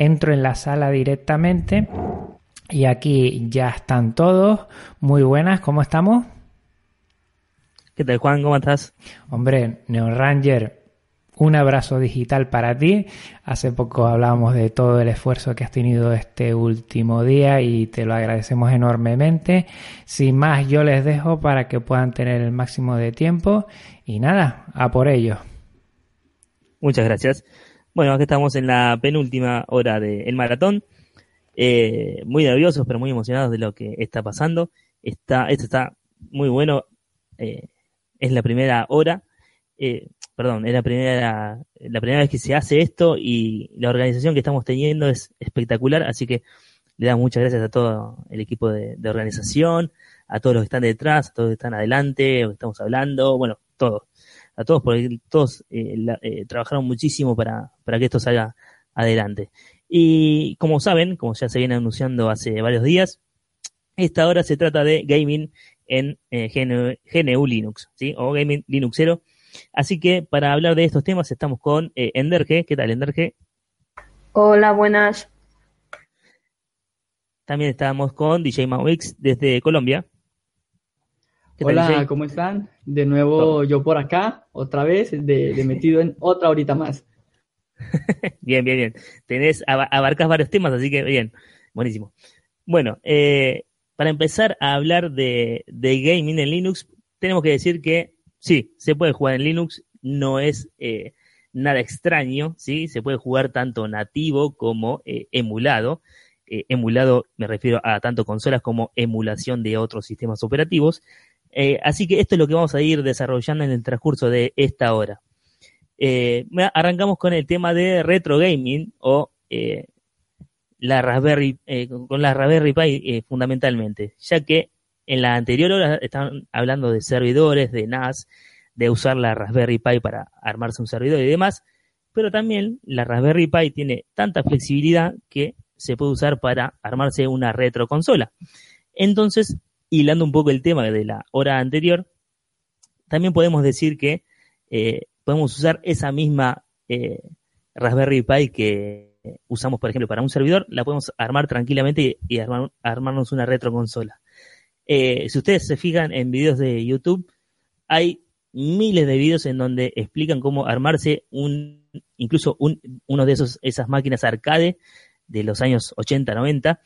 entro en la sala directamente y aquí ya están todos. Muy buenas, ¿cómo estamos? ¿Qué tal, Juan? ¿Cómo estás? Hombre, Neo Ranger, un abrazo digital para ti. Hace poco hablábamos de todo el esfuerzo que has tenido este último día y te lo agradecemos enormemente. Sin más, yo les dejo para que puedan tener el máximo de tiempo y nada, a por ello. Muchas gracias. Bueno, aquí estamos en la penúltima hora del maratón. Eh, muy nerviosos, pero muy emocionados de lo que está pasando. Está, esto está muy bueno. Eh, es la primera hora. Eh, perdón, es la primera, la primera vez que se hace esto y la organización que estamos teniendo es espectacular, así que le damos muchas gracias a todo el equipo de, organización, a todos los que están detrás, a todos los que están adelante, que estamos hablando, bueno, todos, a todos, porque todos eh, eh, trabajaron muchísimo para, para que esto salga adelante. Y como saben, como ya se viene anunciando hace varios días, esta hora se trata de gaming en eh, GNU, Linux, ¿sí? O gaming Linuxero Así que para hablar de estos temas estamos con Enderge. ¿Qué tal, Enderge? Hola, buenas. También estamos con DJ Mawix desde Colombia. Hola, ¿cómo están? De nuevo yo por acá, otra vez, de, metido en otra horita más. bien, bien, bien. Tenés, abarcas varios temas, así que bien, buenísimo. Bueno, eh, para empezar a hablar de, de gaming en Linux, tenemos que decir que Sí, se puede jugar en Linux, no es eh, nada extraño, ¿sí? Se puede jugar tanto nativo como eh, emulado. Emulado me refiero a tanto consolas como emulación de otros sistemas operativos. Así que esto es lo que vamos a ir desarrollando en el transcurso de esta hora. arrancamos con el tema de retro gaming o la Raspberry, con la Raspberry Pi fundamentalmente, ya que en la anterior hora estaban hablando de servidores, de NAS, de usar la Raspberry Pi para armarse un servidor y demás, pero también la Raspberry Pi tiene tanta flexibilidad que se puede usar para armarse una retroconsola. Entonces, hilando un poco el tema de la hora anterior, también podemos decir que eh, podemos usar esa misma eh, Raspberry Pi que usamos, por ejemplo, para un servidor, la podemos armar tranquilamente y, armarnos una retroconsola. Eh, si ustedes se fijan en videos de YouTube, hay miles de videos en donde explican cómo armarse un, incluso uno de esos, esas máquinas arcade de los años 80, 90,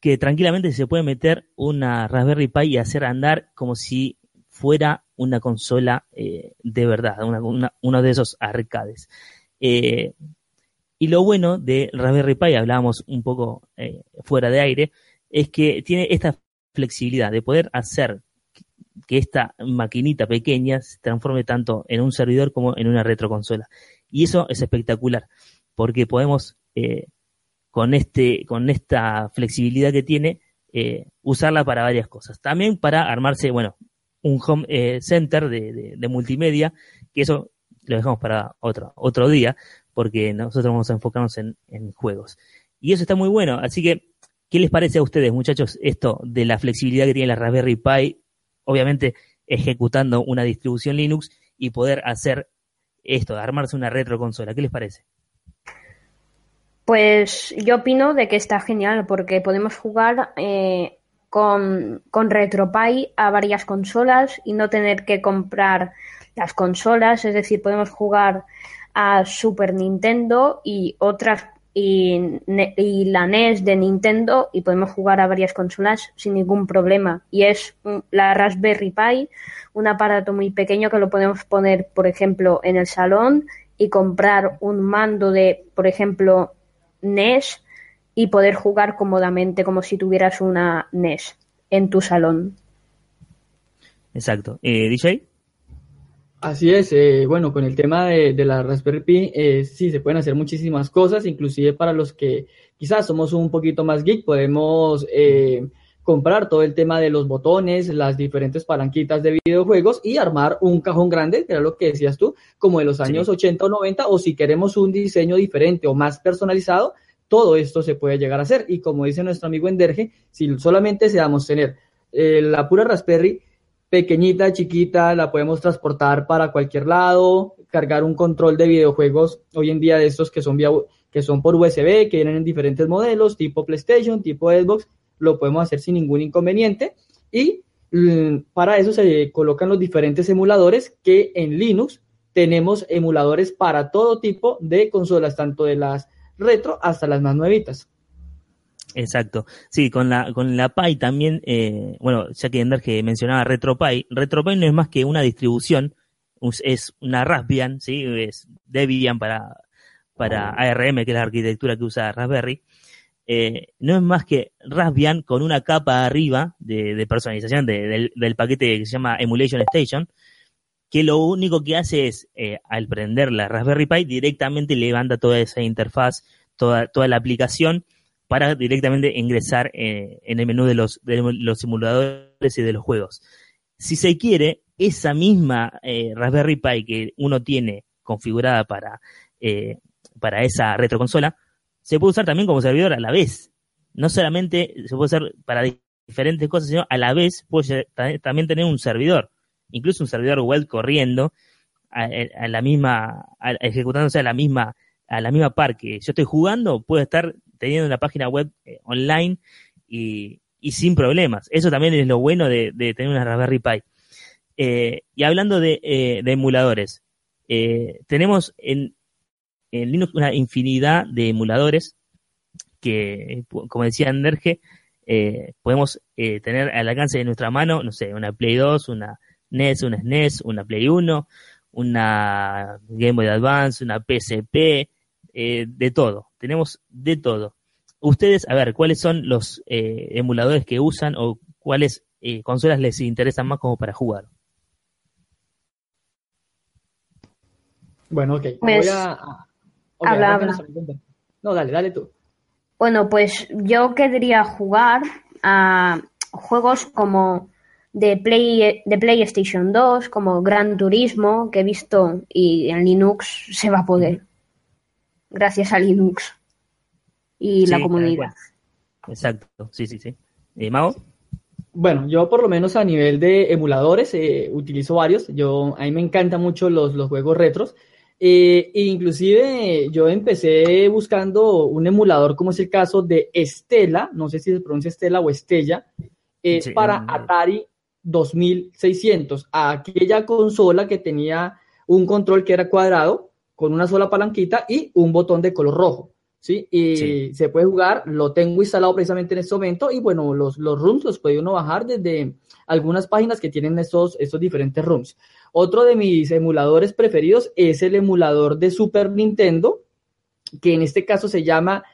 que tranquilamente se puede meter una Raspberry Pi y hacer andar como si fuera una consola eh, de verdad, uno de esos arcades. Eh, y lo bueno de Raspberry Pi, hablábamos un poco fuera de aire, es que tiene esta flexibilidad de poder hacer que esta maquinita pequeña se transforme tanto en un servidor como en una retroconsola. Y eso es espectacular, porque podemos, eh, con, este, con esta flexibilidad que tiene, eh, usarla para varias cosas. También para armarse, bueno, un home eh, center de, multimedia, que eso lo dejamos para otro, otro día, porque nosotros vamos a enfocarnos en, en juegos. Y eso está muy bueno, así que ¿Qué les parece a ustedes, muchachos, esto de la flexibilidad que tiene la Raspberry Pi, obviamente ejecutando una distribución Linux y poder hacer esto, armarse una retroconsola? ¿Qué les parece? Pues yo opino de que está genial porque podemos jugar eh, con, con RetroPie a varias consolas y no tener que comprar las consolas, es decir, podemos jugar a Super Nintendo y otras y, la NES de Nintendo y podemos jugar a varias consolas sin ningún problema. Y es la Raspberry Pi, un aparato muy pequeño que lo podemos poner, por ejemplo, en el salón y comprar un mando de, por ejemplo, NES y poder jugar cómodamente como si tuvieras una NES en tu salón. Exacto. Eh, DJ. Así es, eh, bueno, con el tema de, la Raspberry Pi, eh, sí, se pueden hacer muchísimas cosas, inclusive para los que quizás somos un poquito más geek, podemos eh, comprar todo el tema de los botones, las diferentes palanquitas de videojuegos y armar un cajón grande, que era lo que decías tú, como de los años 80 o 90, o si queremos un diseño diferente o más personalizado, todo esto se puede llegar a hacer. Y como dice nuestro amigo Enderge, si solamente deseamos tener la pura Raspberry, pequeñita, chiquita, la podemos transportar para cualquier lado, cargar un control de videojuegos hoy en día de estos que son que son por USB, que vienen en diferentes modelos, tipo PlayStation, tipo Xbox, lo podemos hacer sin ningún inconveniente. Y mm, para eso se colocan los diferentes emuladores que en Linux tenemos emuladores para todo tipo de consolas, tanto de las retro hasta las más nuevitas. Exacto. Sí, con la, con la Pi también, eh, bueno, ya que que mencionaba RetroPie, RetroPie no es más que una distribución, es una Raspbian, ¿sí? Es Debian para, para ARM, que es la arquitectura que usa Raspberry. Eh, no es más que Raspbian con una capa arriba de, personalización del, paquete que se llama Emulation Station, que lo único que hace es, eh, al prender la Raspberry Pi, directamente levanta toda esa interfaz, toda, toda la aplicación, para directamente ingresar eh, en el menú de los, de los simuladores y de los juegos. Si se quiere, esa misma Raspberry Pi que uno tiene configurada para, para esa retroconsola, se puede usar también como servidor a la vez. No solamente se puede usar para diferentes cosas, sino a la vez puede también tener un servidor, incluso un servidor web corriendo a, la misma, ejecutándose a la misma, a la misma par que yo estoy jugando, puede estar teniendo una página web eh, online y, sin problemas. Eso también es lo bueno de, tener una Raspberry Pi. Eh, y hablando de, eh, emuladores, tenemos en, Linux una infinidad de emuladores que, como decía Anderge, podemos tener al alcance de nuestra mano, no sé, una Play 2, una NES, una SNES, una Play 1, una Game Boy Advance, una PSP, eh, de todo, tenemos de todo. Ustedes, a ver, ¿cuáles son los eh, emuladores que usan o cuáles eh, consolas les interesan más como para jugar? Bueno, ok. Voy pues, a... No, dale, dale tú. Bueno, pues yo querría jugar a juegos como de, Play, de PlayStation 2, como Gran Turismo, que he visto y en Linux se va a poder gracias a Linux y la comunidad. Exacto, sí, sí, sí. ¿Eh, Mago? Bueno, yo por lo menos a nivel de emuladores eh, utilizo varios. Yo a mí me encantan mucho los, los juegos retros. Eh, e inclusive yo empecé buscando un emulador como es el caso de Estela, no sé si se pronuncia Estela o Estella, es para Atari 2600, aquella consola que tenía un control que era cuadrado con una sola palanquita y un botón de color rojo. ¿sí? Y se puede jugar, lo tengo instalado precisamente en este momento y bueno, los, los rooms los puede uno bajar desde algunas páginas que tienen estos, estos diferentes rooms. Otro de mis emuladores preferidos es el emulador de Super Nintendo, que en este caso se llama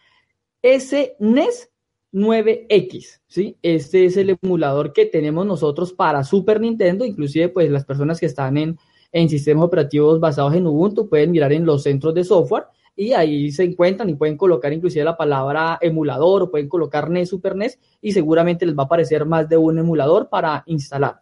SNES 9X, ¿sí? Este es el emulador que tenemos nosotros para Super Nintendo, inclusive pues las personas que están en en sistemas operativos basados en Ubuntu, pueden mirar en los centros de software y ahí se encuentran y pueden colocar inclusive la palabra emulador o pueden colocar NES, Super NES y seguramente les va a aparecer más de un emulador para instalar.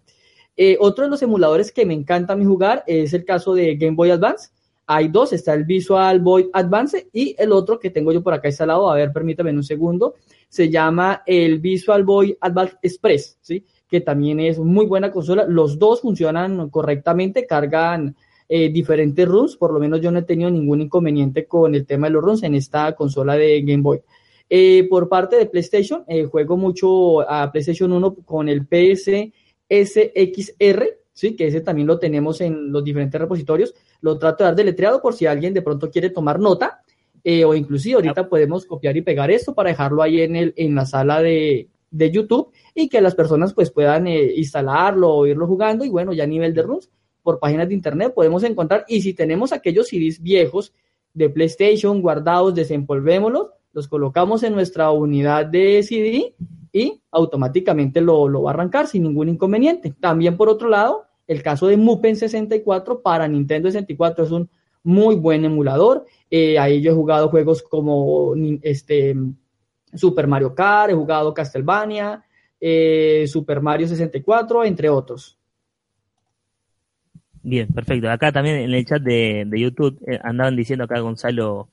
Eh, otro de los emuladores que me encanta a mí jugar es el caso de Game Boy Advance. Hay dos, está el Visual Boy Advance y el otro que tengo yo por acá instalado, a ver, permítame un segundo, se llama el Visual Boy Advance Express, ¿sí? que también es muy buena consola. Los dos funcionan correctamente, cargan eh, diferentes runs, por lo menos yo no he tenido ningún inconveniente con el tema de los runs en esta consola de Game Boy. Eh, por parte de PlayStation, juego mucho a PlayStation 1 con el PS SXR, ¿sí? que ese también lo tenemos en los diferentes repositorios. Lo trato de dar deletreado por si alguien de pronto quiere tomar nota. o inclusive ahorita podemos copiar y pegar esto para dejarlo ahí en, el, en la sala de, de YouTube y que las personas pues puedan eh, instalarlo o irlo jugando y bueno, ya a nivel de runs por páginas de internet podemos encontrar y si tenemos aquellos CDs viejos de PlayStation guardados, desempolvémoslos, los colocamos en nuestra unidad de CD y automáticamente lo, lo va a arrancar sin ningún inconveniente. También por otro lado, el caso de Mupen 64 para Nintendo 64 es un muy buen emulador. Eh, ahí yo he jugado juegos como este, Super Mario Kart, he jugado Castlevania, eh, Super Mario 64, entre otros. Bien, perfecto. Acá también en el chat de, YouTube eh, andaban diciendo acá Gonzalo,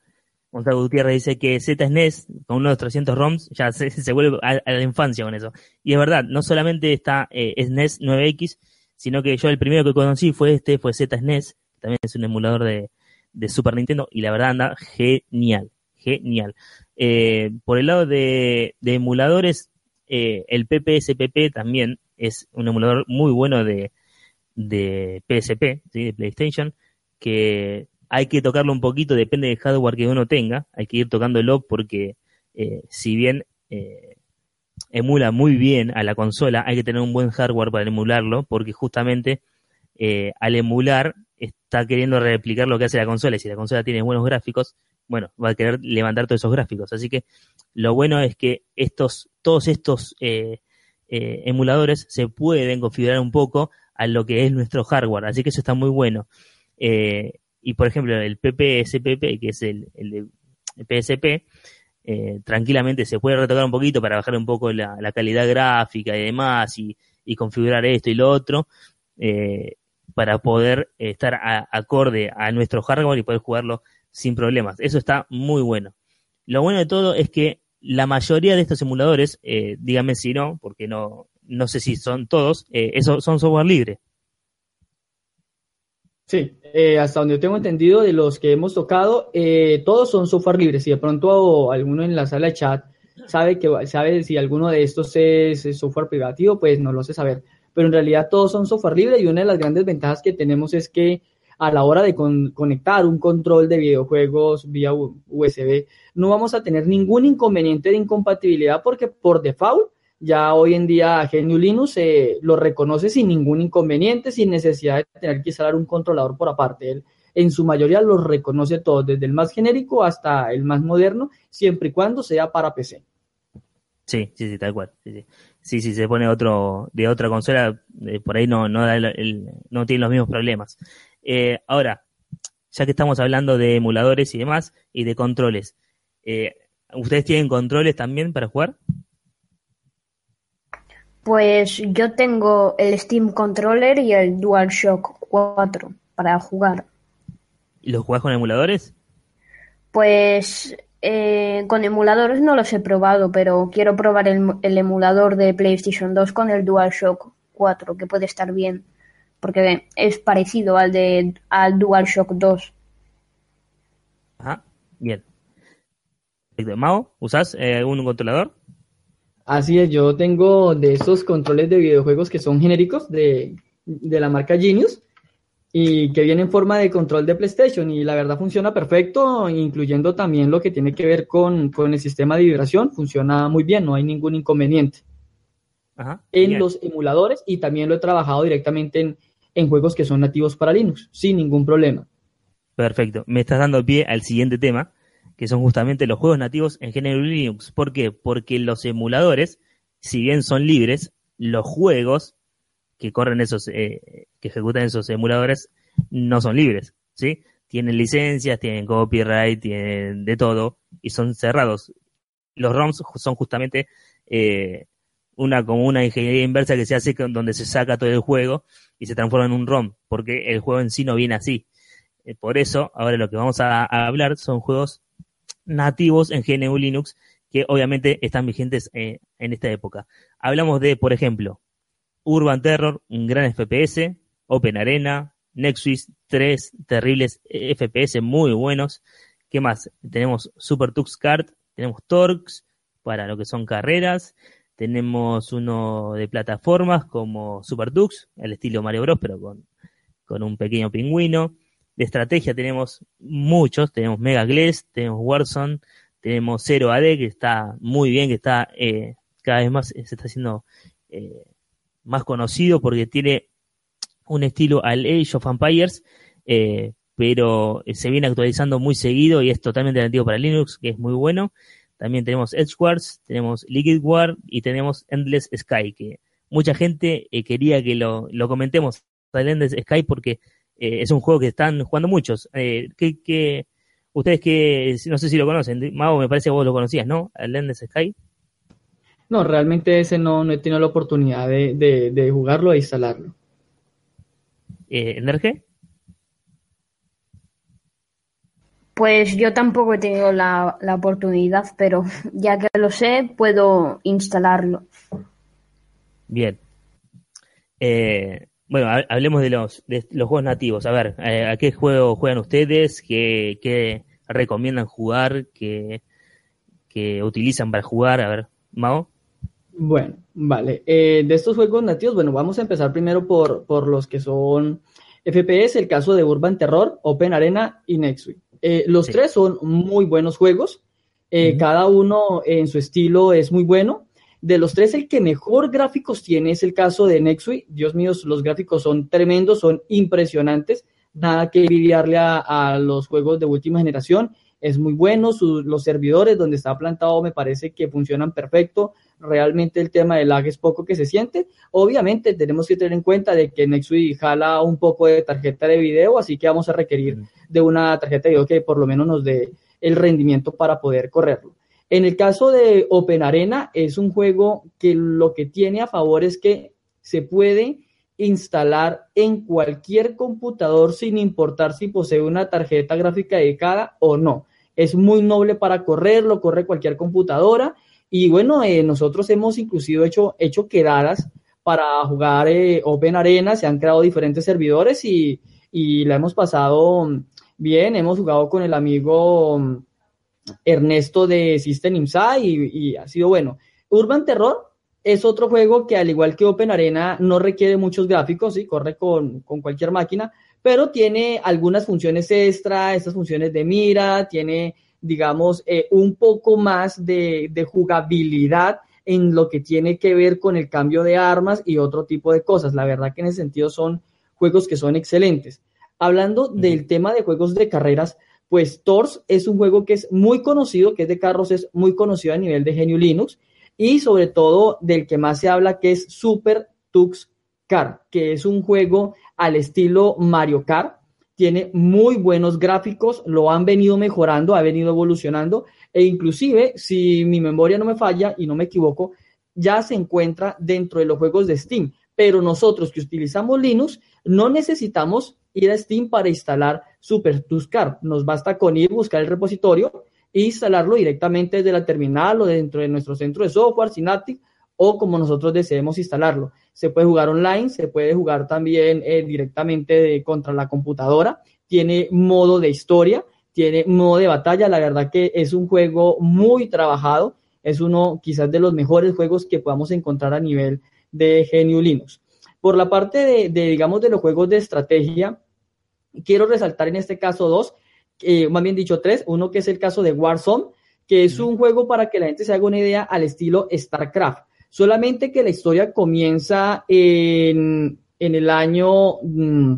Gonzalo Gutiérrez dice que ZSNES con unos 300 ROMs ya se, vuelve a, la infancia con eso. Y es verdad, no solamente está eh, SNES 9X, sino que yo el primero que conocí fue este, fue ZSNES, también es un emulador de, de Super Nintendo y la verdad anda genial genial. Eh, por el lado de, emuladores, eh, el PPSPP también es un emulador muy bueno de, de PSP, de PlayStation, que hay que tocarlo un poquito, depende del hardware que uno tenga, hay que ir tocándolo porque eh, si bien emula muy bien a la consola, hay que tener un buen hardware para emularlo, porque justamente al emular está queriendo replicar lo que hace la consola y si la consola tiene buenos gráficos, bueno, va a querer levantar todos esos gráficos. Así que lo bueno es que estos, todos estos eh, eh, emuladores se pueden configurar un poco a lo que es nuestro hardware. Así que eso está muy bueno. Eh, y por ejemplo, el PPSPP, que es el, el, PSP, tranquilamente se puede retocar un poquito para bajar un poco la, calidad gráfica y demás y, y, configurar esto y lo otro para poder estar acorde a nuestro hardware y poder jugarlo sin problemas. Eso está muy bueno. Lo bueno de todo es que la mayoría de estos emuladores, eh, díganme si no, porque no, no sé si son todos, eh, son software libre. Sí, eh, hasta donde tengo entendido de los que hemos tocado, eh, todos son software libre. Si de pronto alguno en la sala de chat sabe que sabe si alguno de estos es, software privativo, pues no lo sé saber. Pero en realidad todos son software libre y una de las grandes ventajas que tenemos es que a la hora de conectar un control de videojuegos vía USB, no vamos a tener ningún inconveniente de incompatibilidad porque por default ya hoy en día GNU Linux eh, lo reconoce sin ningún inconveniente, sin necesidad de tener que instalar un controlador por aparte. Él, en su mayoría los reconoce todos, desde el más genérico hasta el más moderno, siempre y cuando sea para PC. Sí, sí, sí, tal cual. Sí, sí, se pone otro de otra consola, eh, por ahí no, no, no tiene los mismos problemas. Eh, ahora, ya que estamos hablando de emuladores y demás, y de controles, eh, ¿ustedes tienen controles también para jugar? Pues yo tengo el Steam Controller y el DualShock 4 para jugar. ¿Y los jugás con emuladores? Pues eh, con emuladores no los he probado, pero quiero probar el, el, emulador de PlayStation 2 con el DualShock 4, que puede estar bien porque es parecido al de al DualShock 2. Ajá, bien. Mao, ¿usas eh, algún controlador? Así es, yo tengo de esos controles de videojuegos que son genéricos de, de la marca Genius y que viene en forma de control de PlayStation y la verdad funciona perfecto, incluyendo también lo que tiene que ver con, con el sistema de vibración, funciona muy bien, no hay ningún inconveniente. Ajá, en los emuladores y también lo he trabajado directamente en, en juegos que son nativos para Linux, sin ningún problema. Perfecto. Me estás dando pie al siguiente tema, que son justamente los juegos nativos en GNU Linux. ¿Por qué? Porque los emuladores, si bien son libres, los juegos que corren esos, eh, que ejecutan esos emuladores, no son libres, ¿sí? Tienen licencias, tienen copyright, tienen de todo, y son cerrados. Los ROMs son justamente eh, una como una ingeniería inversa que se hace donde se saca todo el juego y se transforma en un ROM, porque el juego en sí no viene así. Eh, por eso, ahora lo que vamos a, hablar son juegos nativos en GNU Linux que obviamente están vigentes eh, en esta época. Hablamos de, por ejemplo, Urban Terror, un gran FPS, Open Arena, Nexus 3, terribles FPS muy buenos. ¿Qué más? Tenemos Super Tux Kart, tenemos Torx para lo que son carreras, tenemos uno de plataformas como Super Dux, el estilo Mario Bros, pero con, con un pequeño pingüino. De estrategia tenemos muchos, tenemos Mega Glass, tenemos Warzone, tenemos Zero AD, que está muy bien, que está eh, cada vez más, se está haciendo eh, más conocido porque tiene un estilo al Age of Empires, eh, pero se viene actualizando muy seguido y es totalmente nativo para Linux, que es muy bueno. También tenemos Edgewards, tenemos Liquid War y tenemos Endless Sky, que mucha gente eh, quería que lo, lo comentemos Endless Sky porque eh, es un juego que están jugando muchos. Eh, que, ustedes que, no sé si lo conocen, Mago, me parece que vos lo conocías, ¿no? Al Endless Sky. No, realmente ese no, no he tenido la oportunidad de, de, de jugarlo e instalarlo. Eh, ¿Energe? Pues yo tampoco he tenido la, oportunidad, pero ya que lo sé, puedo instalarlo. Bien. Eh, bueno, hablemos de los, de los juegos nativos. A ver, eh, ¿a qué juego juegan ustedes? ¿Qué, recomiendan jugar, que, que utilizan para jugar. A ver, Mao. Bueno, vale. Eh, de estos juegos nativos, bueno, vamos a empezar primero por, por los que son FPS, el caso de Urban Terror, Open Arena y Nextweek. Eh, los tres son muy buenos juegos, eh, cada uno en su estilo es muy bueno. De los tres, el que mejor gráficos tiene es el caso de Nextweek. Dios mío, los gráficos son tremendos, son impresionantes. Nada que envidiarle a los juegos de última generación es muy bueno, los servidores donde está plantado me parece que funcionan perfecto, realmente el tema del lag es poco que se siente, obviamente tenemos que tener en cuenta de que Nexus jala un poco de tarjeta de video, así que vamos a requerir de una tarjeta de video que por lo menos nos dé el rendimiento para poder correrlo. En el caso de Open Arena es un juego que lo que tiene a favor es que se puede instalar en cualquier computador sin importar si posee una tarjeta gráfica dedicada o no. Es muy noble para correrlo, corre cualquier computadora. Y bueno, eh, nosotros hemos inclusive hecho, hecho quedadas para jugar eh, Open Arena, se han creado diferentes servidores y, la hemos pasado bien, hemos jugado con el amigo Ernesto de System Inside y, ha sido bueno. Urban Terror es otro juego que al igual que Open Arena no requiere muchos gráficos, ¿sí? corre con, con cualquier máquina, pero tiene algunas funciones extra, estas funciones de mira, tiene, digamos, eh, un poco más de, jugabilidad en lo que tiene que ver con el cambio de armas y otro tipo de cosas. La verdad que en ese sentido son juegos que son excelentes. Hablando del tema de juegos de carreras, pues Tors es un juego que es muy conocido, que es de carros, es muy conocido a nivel de Genio Linux y sobre todo del que más se habla que es Super Tux Car, que es un juego al estilo Mario Kart. Tiene muy buenos gráficos, lo han venido mejorando, ha venido evolucionando e inclusive, si mi memoria no me falla y no me equivoco, ya se encuentra dentro de los juegos de Steam. Pero nosotros que utilizamos Linux no necesitamos ir a Steam para instalar Super Car. Nos basta con ir, buscar el repositorio e instalarlo directamente desde la terminal o dentro de nuestro centro de software, Synaptic, o como nosotros deseemos instalarlo se puede jugar online, se puede jugar también eh, directamente contra la computadora, tiene modo de historia, tiene modo de batalla, la verdad que es un juego muy trabajado, es uno quizás de los mejores juegos que podamos encontrar a nivel de GNU Linux. Por la parte de, digamos, de los juegos de estrategia, quiero resaltar en este caso dos, eh, más bien dicho tres, uno que es el caso de Warzone, que es un juego para que la gente se haga una idea al estilo StarCraft. Solamente que la historia comienza en, el año mm,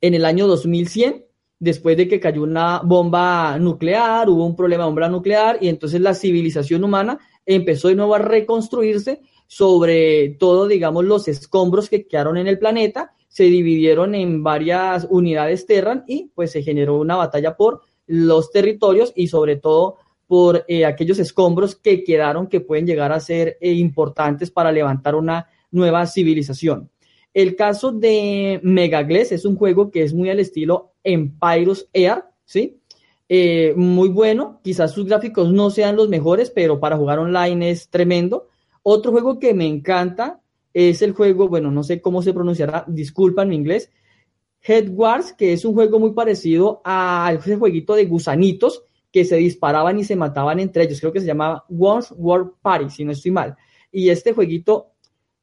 en el año 2100, después de que cayó una bomba nuclear, hubo un problema de bomba nuclear y entonces la civilización humana empezó de nuevo a reconstruirse sobre todo, digamos, los escombros que quedaron en el planeta, se dividieron en varias unidades Terran y pues se generó una batalla por los territorios y sobre todo por eh, aquellos escombros que quedaron que pueden llegar a ser eh, importantes para levantar una nueva civilización. El caso de Megagles es un juego que es muy al estilo Empires Air, ¿sí? Eh, muy bueno, quizás sus gráficos no sean los mejores, pero para jugar online es tremendo. Otro juego que me encanta es el juego, bueno, no sé cómo se pronunciará, disculpa en inglés, Head Wars, que es un juego muy parecido a ese jueguito de gusanitos, que se disparaban y se mataban entre ellos. Creo que se llamaba Once World Party, si no estoy mal. Y este jueguito,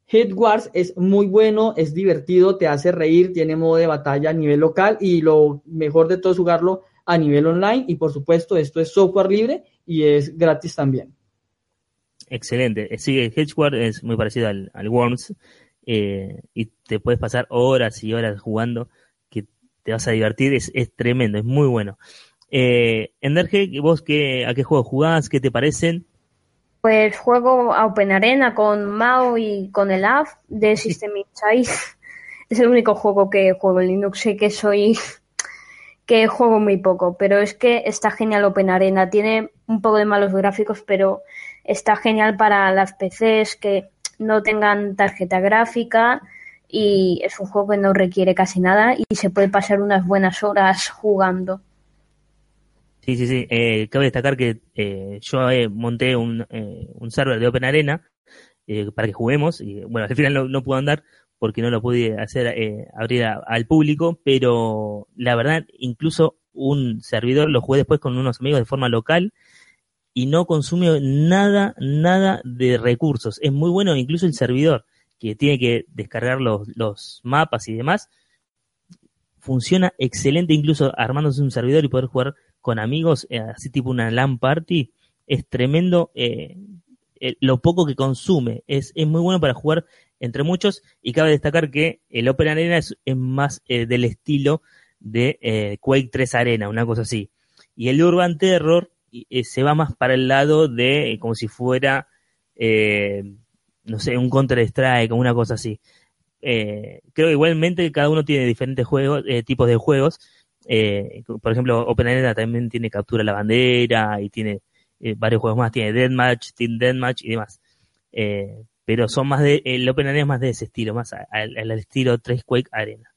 Hit Wars, es muy bueno, es divertido, te hace reír, tiene modo de batalla a nivel local y lo mejor de todo es jugarlo a nivel online. Y por supuesto, esto es software libre y es gratis también. Excelente. Eh, sí, Hedgeward es muy parecido al, Worms eh, y te puedes pasar horas y horas jugando que te vas a divertir. Es, es tremendo, es muy bueno. Eh, Enderge, ¿vos qué, a qué juegos jugás? ¿Qué te parecen? Pues juego a Open Arena con Mao y con el AF de System Insight. es el único juego que juego en Linux. Sé que soy que juego muy poco, pero es que está genial Open Arena. Tiene un poco de malos gráficos, pero está genial para las PCs que no tengan tarjeta gráfica y es un juego que no requiere casi nada y se puede pasar unas buenas horas jugando. Sí, sí, sí. Eh, cabe destacar que eh, yo eh, monté un, eh, un server de Open Arena eh, para que juguemos. Y bueno, al final no, no pude andar porque no lo pude hacer abrir al público, pero la verdad, incluso un servidor, lo jugué después con unos amigos de forma local y no consume nada, nada de recursos. Es muy bueno incluso el servidor, que tiene que descargar los, los mapas y demás. Funciona excelente incluso armándose un servidor y poder jugar con amigos, eh, así tipo una LAN party. Es tremendo eh, lo poco que consume. Es, es muy bueno para jugar entre muchos y cabe destacar que el Open Arena es, más eh, del estilo de Quake 3 Arena, una cosa así. Y el Urban Terror eh, se va más para el lado de eh, como si fuera, eh, no sé, un Counter-Strike o una cosa así. creo que igualmente cada uno tiene diferentes juegos, tipos de juegos. por ejemplo, OpenArena también tiene captura la bandera y tiene varios juegos más. Tiene Deathmatch, Team Deathmatch y demás. pero son más de, el OpenArena es más de ese estilo, más al, estilo 3 Quake Arena.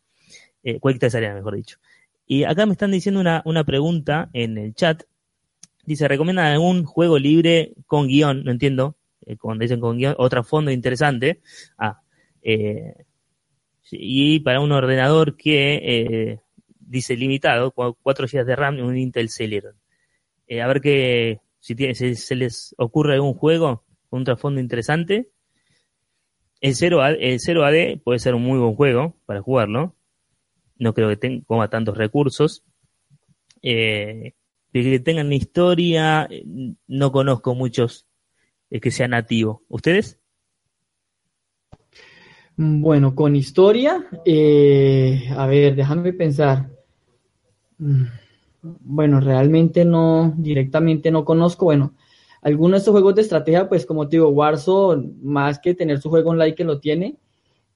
Quake 3 Arena, mejor dicho. Y acá me están diciendo una, una pregunta en el chat Dice, ¿recomiendan algún juego libre con guion? No entiendo. Eh, cuando dicen con guion, otra fondo interesante. Ah, eh, y para un ordenador que eh, dice limitado, 4 GB de RAM y un Intel Celeron. a ver qué, si, tiene, se les ocurre algún juego con un trasfondo interesante. El 0, el 0 AD puede ser un muy buen juego para jugarlo. No creo que tenga tantos recursos. Eh, que tengan historia, no conozco muchos que sean nativos. ¿Ustedes? Bueno, con historia, eh, a ver, déjame pensar. Mm, bueno, realmente no, directamente no conozco. Bueno, algunos de estos juegos de estrategia, pues como te digo, Warzone, más que tener su juego online que lo tiene,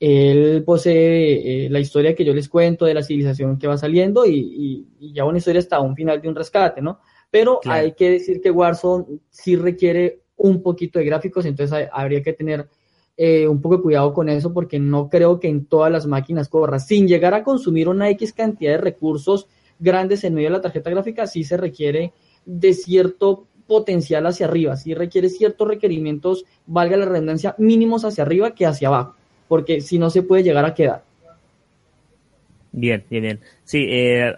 él posee eh, la historia que yo les cuento de la civilización que va saliendo y, ya una historia hasta un final de un rescate, ¿no? Pero hay que decir que Warzone sí requiere un poquito de gráficos, entonces habría que tener eh, un poco de cuidado con eso porque no creo que en todas las máquinas corra. Sin llegar a consumir una X cantidad de recursos grandes en medio de la tarjeta gráfica, sí se requiere de cierto potencial hacia arriba, sí requiere ciertos requerimientos, valga la redundancia, mínimos hacia arriba que hacia abajo porque si no se puede llegar a quedar. Bien, bien, bien. Sí, eh,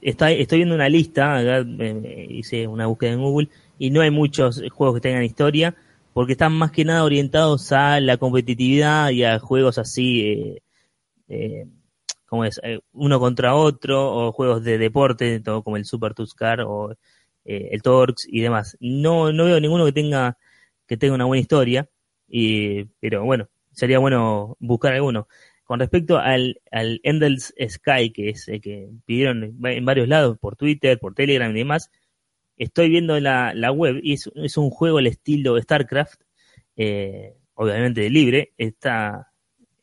estoy, viendo una lista, hice una búsqueda en Google, y no hay muchos juegos que tengan historia, porque están más que nada orientados a la competitividad y a juegos así, eh, eh como es, eh, uno contra otro, o juegos de deporte, todo como el Super Tuscar o el Torx y demás. No, no veo ninguno que tenga, que tenga una buena historia, y, pero bueno, sería bueno buscar alguno. Con respecto al, Endless Sky, que es el que pidieron en varios lados, por Twitter, por Telegram y demás, estoy viendo la, la web y es, es, un juego al estilo StarCraft, eh, obviamente libre, está,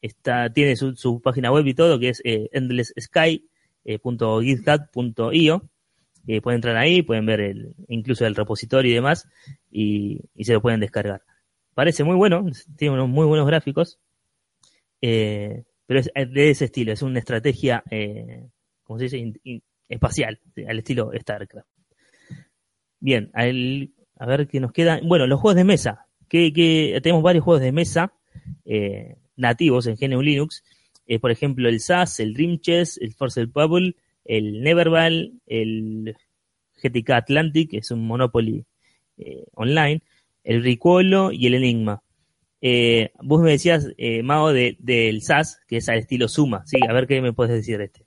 está, tiene su, su, página web y todo, que es eh, endlesssky.github.io. Eh, pueden entrar ahí, pueden ver el, incluso el repositorio y demás, y, y se lo pueden descargar parece muy bueno, tiene unos muy buenos gráficos, eh, pero es de ese estilo, es una estrategia, eh, como se dice, espacial, al estilo StarCraft. Bien, a ver qué nos queda. Bueno, los juegos de mesa, que, tenemos varios juegos de mesa eh, nativos en GNU Linux, por ejemplo el SAS, el Dream Chess, el Force Bubble, el Neverball, el GTK Atlantic, que es un Monopoly online, el Ricolo y el Enigma. Eh, vos me decías, eh, Mao, del SAS, que es al estilo Suma. Sí, a ver qué me puedes decir de este.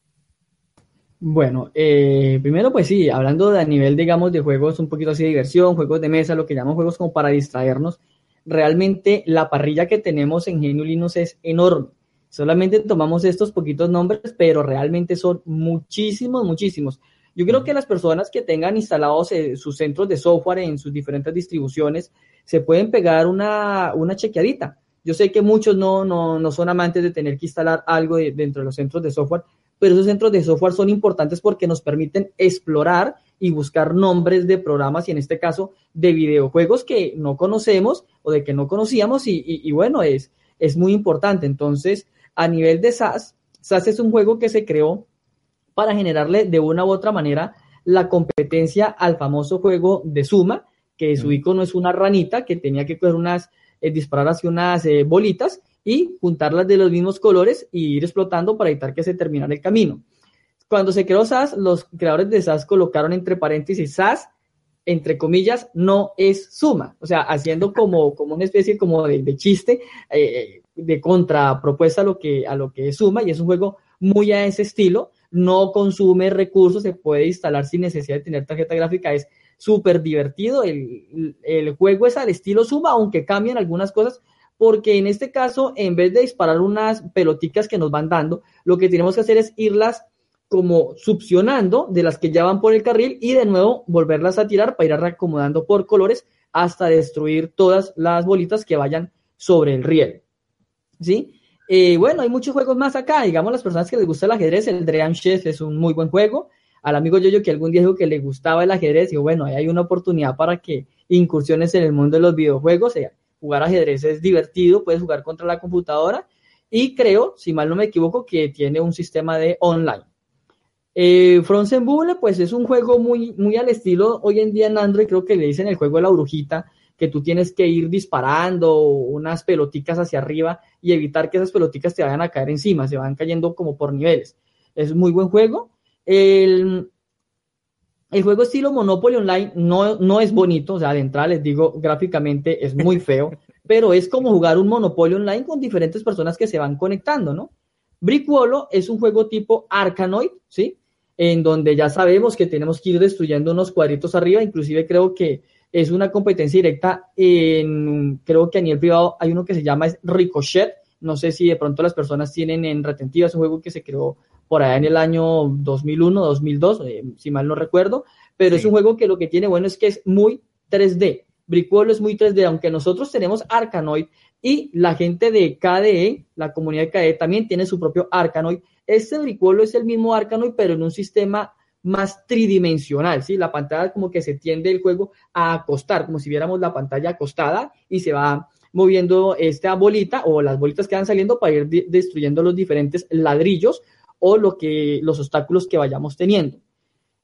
Bueno, eh, primero pues sí, hablando de a nivel, digamos, de juegos un poquito así de diversión, juegos de mesa, lo que llamamos juegos como para distraernos, realmente la parrilla que tenemos en GNU Linux es enorme. Solamente tomamos estos poquitos nombres, pero realmente son muchísimos, muchísimos. Yo creo que las personas que tengan instalados eh, sus centros de software en sus diferentes distribuciones se pueden pegar una, una chequeadita. Yo sé que muchos no, no, no son amantes de tener que instalar algo dentro de los centros de software, pero esos centros de software son importantes porque nos permiten explorar y buscar nombres de programas y en este caso de videojuegos que no conocemos o de que no conocíamos y, y, bueno, es, es muy importante. Entonces, a nivel de SAS, SAS es un juego que se creó para generarle de una u otra manera la competencia al famoso juego de suma, que su icono es una ranita que tenía que coger unas, eh, disparar hacia unas eh, bolitas y juntarlas de los mismos colores y ir explotando para evitar que se terminara el camino. cuando se creó SAS, los creadores de SAS colocaron entre paréntesis SAS, entre comillas, no es suma. O sea, haciendo como, como una especie como de, chiste, eh, de contrapropuesta a lo, que, a lo que es suma. Y es un juego muy a ese estilo. No consume recursos, se puede instalar sin necesidad de tener tarjeta gráfica. Es súper divertido. El, el juego es al estilo suma, aunque cambian algunas cosas porque en este caso, en vez de disparar unas peloticas que nos van dando, lo que tenemos que hacer es irlas como succionando de las que ya van por el carril y de nuevo volverlas a tirar para ir reacomodando por colores hasta destruir todas las bolitas que vayan sobre el riel. ¿Sí? Eh, bueno, hay muchos juegos más acá. Digamos, las personas que les gusta el ajedrez, el Dream Chess es un muy buen juego. Al amigo Yoyo que algún día dijo que le gustaba el ajedrez, digo, bueno, ahí hay una oportunidad para que incursiones en el mundo de los videojuegos. sea, jugar ajedrez es divertido, puedes jugar contra la computadora y creo, si mal no me equivoco, que tiene un sistema de online. Eh, Frozen Bull, pues es un juego muy, muy al estilo hoy en día en Android, creo que le dicen el juego de la brujita, que tú tienes que ir disparando unas peloticas hacia arriba y evitar que esas peloticas te vayan a caer encima, se van cayendo como por niveles. Es muy buen juego. El, el juego estilo Monopoly Online no, no es bonito, o sea, de entrada les digo, gráficamente es muy feo, pero es como jugar un Monopoly Online con diferentes personas que se van conectando, ¿no? Brickwallow es un juego tipo Arkanoid, ¿sí? en donde ya sabemos que tenemos que ir destruyendo unos cuadritos arriba, inclusive creo que es una competencia directa en, creo que a nivel privado hay uno que se llama Ricochet, no sé si de pronto las personas tienen en retentiva, es un juego que se creó por allá en el año 2001, 2002, eh, si mal no recuerdo, pero es un juego que lo que tiene bueno es que es muy 3D. Brickwallow es muy 3D, aunque nosotros tenemos Arkanoid y la gente de KDE, la comunidad de KDE también tiene su propio Arkanoid, este bricolo es el mismo Arkanoid, pero en un sistema más tridimensional, ¿sí? La pantalla como que se tiende el juego a acostar, como si viéramos la pantalla acostada y se va moviendo esta bolita o las bolitas que van saliendo para ir destruyendo los diferentes ladrillos o lo que, los obstáculos que vayamos teniendo.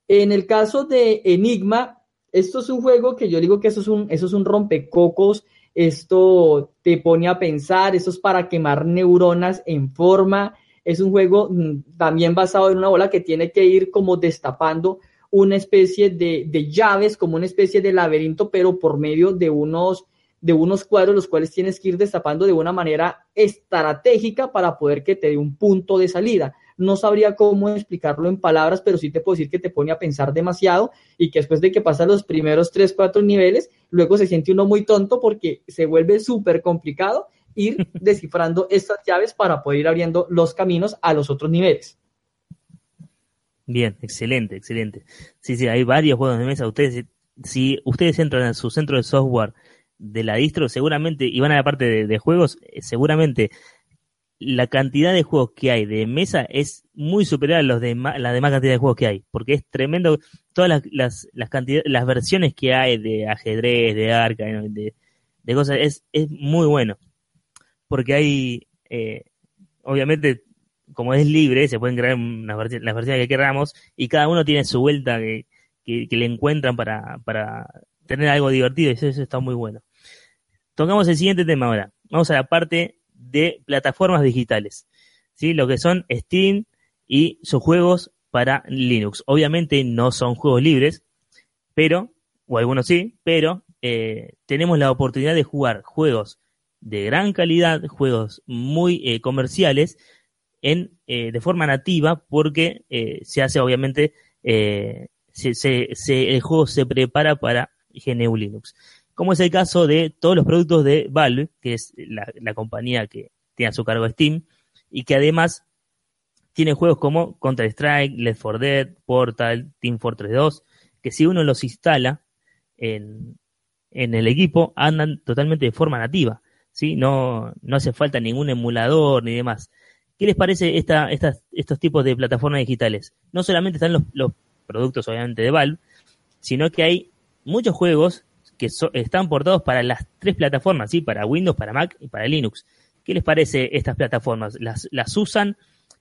En el caso de Enigma, esto es un juego que yo digo que eso es un, eso es un rompecocos, esto te pone a pensar, esto es para quemar neuronas en forma, es un juego mm, también basado en una bola que tiene que ir como destapando una especie de, llaves, como una especie de laberinto, pero por medio de unos, de unos cuadros, los cuales tienes que ir destapando de una manera estratégica para poder que te dé un punto de salida. No sabría cómo explicarlo en palabras, pero sí te puedo decir que te pone a pensar demasiado y que después de que pasan los primeros tres, cuatro niveles, luego se siente uno muy tonto porque se vuelve súper complicado ir descifrando estas llaves para poder ir abriendo los caminos a los otros niveles. Bien, excelente, excelente. Sí, sí, hay varios juegos de mesa. Ustedes, si ustedes entran en su centro de software de la distro, seguramente, y van a la parte de, juegos, eh, seguramente la cantidad de juegos que hay de mesa es muy superior a los de la demás cantidad de juegos que hay, porque es tremendo todas las, las, las, las versiones que hay de ajedrez, de arca, de, de cosas, es, es muy bueno porque hay, eh, obviamente, como es libre, se pueden crear las versiones que queramos y cada uno tiene su vuelta que, le encuentran para, para tener algo divertido y eso, está muy bueno. Tocamos el siguiente tema ahora. Vamos a la parte de plataformas digitales, ¿sí? Lo que son Steam y sus juegos para Linux. Obviamente no son juegos libres, pero, o algunos sí, pero eh, tenemos la oportunidad de jugar juegos de gran calidad, juegos muy eh, comerciales, en, eh, de forma nativa, porque eh, se hace obviamente, se, se, el juego se prepara para GNU Linux. Como es el caso de todos los productos de Valve, que es la, la compañía que tiene a su cargo Steam, y que además tiene juegos como Counter-Strike, Left 4 Dead, Portal, Team Fortress 2, que si uno los instala en, en el equipo, andan totalmente de forma nativa. ¿Sí? No, no hace falta ningún emulador ni demás. ¿Qué les parece esta, estos tipos de plataformas digitales? No solamente están los, los productos, obviamente, de Valve, sino que hay muchos juegos que están portados para las tres plataformas, ¿sí? Para Windows, para Mac y para Linux. ¿Qué les parece estas plataformas? ¿Las, las usan?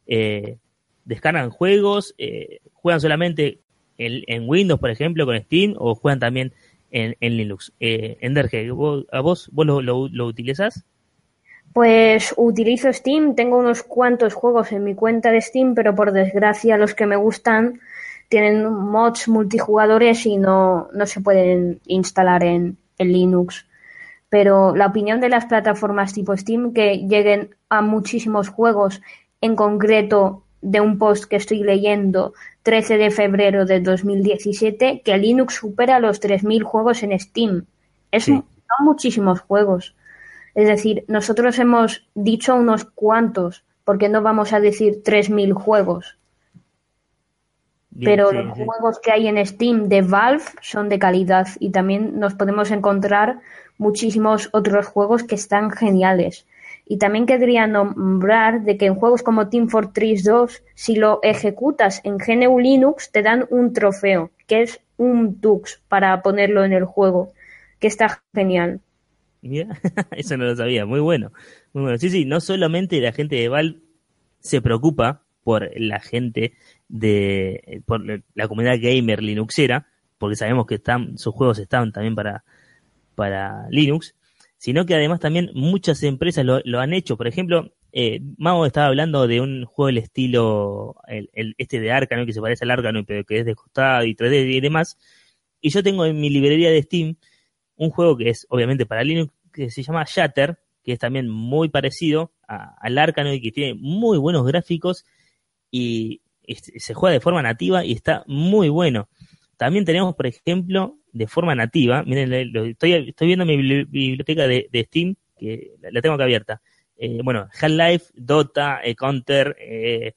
Eh, ¿Descargan juegos? Eh, ¿Juegan solamente en, en, Windows, por ejemplo, con Steam? ¿O juegan también en, Linux. Eh, Enderge, ¿a vos, vos lo, lo? Pues utilizo Steam, tengo unos cuantos juegos en mi cuenta de Steam, pero por desgracia los que me gustan tienen mods multijugadores y no, no se pueden instalar en, en Linux. Pero la opinión de las plataformas tipo Steam que lleguen a muchísimos juegos, en concreto de un post que estoy leyendo 13 de febrero de 2017, que Linux supera los 3.000 juegos en Steam. Es, Son muchísimos juegos. Es decir, nosotros hemos dicho unos cuantos, porque no vamos a decir 3.000 juegos. Pero los juegos que hay en Steam de Valve son de calidad y también nos podemos encontrar muchísimos otros juegos que están geniales. Y también querría nombrar de que en juegos como Team Fortress 2, si lo ejecutas en GNU Linux, te dan un trofeo, que es un Tux para ponerlo en el juego, que está genial. Mira, eso no lo sabía, muy bueno. Muy bueno. Sí, sí, no solamente la gente de Valve se preocupa por la gente de por la comunidad gamer linuxera, porque sabemos que están, sus juegos están también para, para Linux, sino que además también muchas empresas lo, han hecho. Por ejemplo, eh, Mao estaba hablando de un juego del estilo, el, este de Arcano, que se parece al Arcano, pero que es de costado y 3D y demás. Y yo tengo en mi librería de Steam un juego que es obviamente para Linux, que se llama Shatter, que es también muy parecido al Arcano y que tiene muy buenos gráficos y se juega de forma nativa y está muy bueno. También tenemos, por ejemplo, de forma nativa, miren, estoy, estoy viendo mi biblioteca de, Steam, que la, tengo acá abierta. Eh, bueno, Half-Life, Dota, eh, Counter, eh,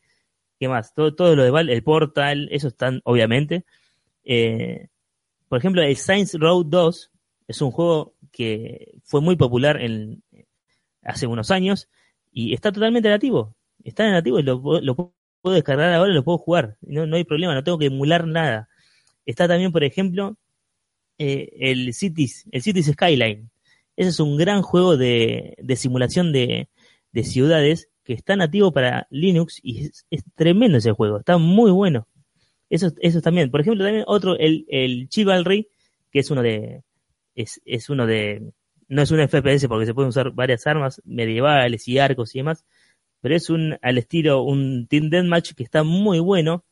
¿qué más? Todo, todo lo de el Portal, eso están, obviamente. por ejemplo, el Science Road 2 es un juego que fue muy popular en, hace unos años y está totalmente nativo. Está nativo y lo, lo puedo descargar ahora, lo puedo jugar. No, no hay problema, no tengo que emular nada. Está también, por ejemplo, eh, el Cities, el Cities Skyline. Ese es un gran juego de, de simulación de, de, ciudades que está nativo para Linux y es, tremendo ese juego, está muy bueno. Eso, eso también. Por ejemplo, también otro, el, el Chivalry, que es uno de, es, es uno de, no es un FPS porque se pueden usar varias armas medievales y arcos y demás, pero es un al estilo un Team Deathmatch que está muy bueno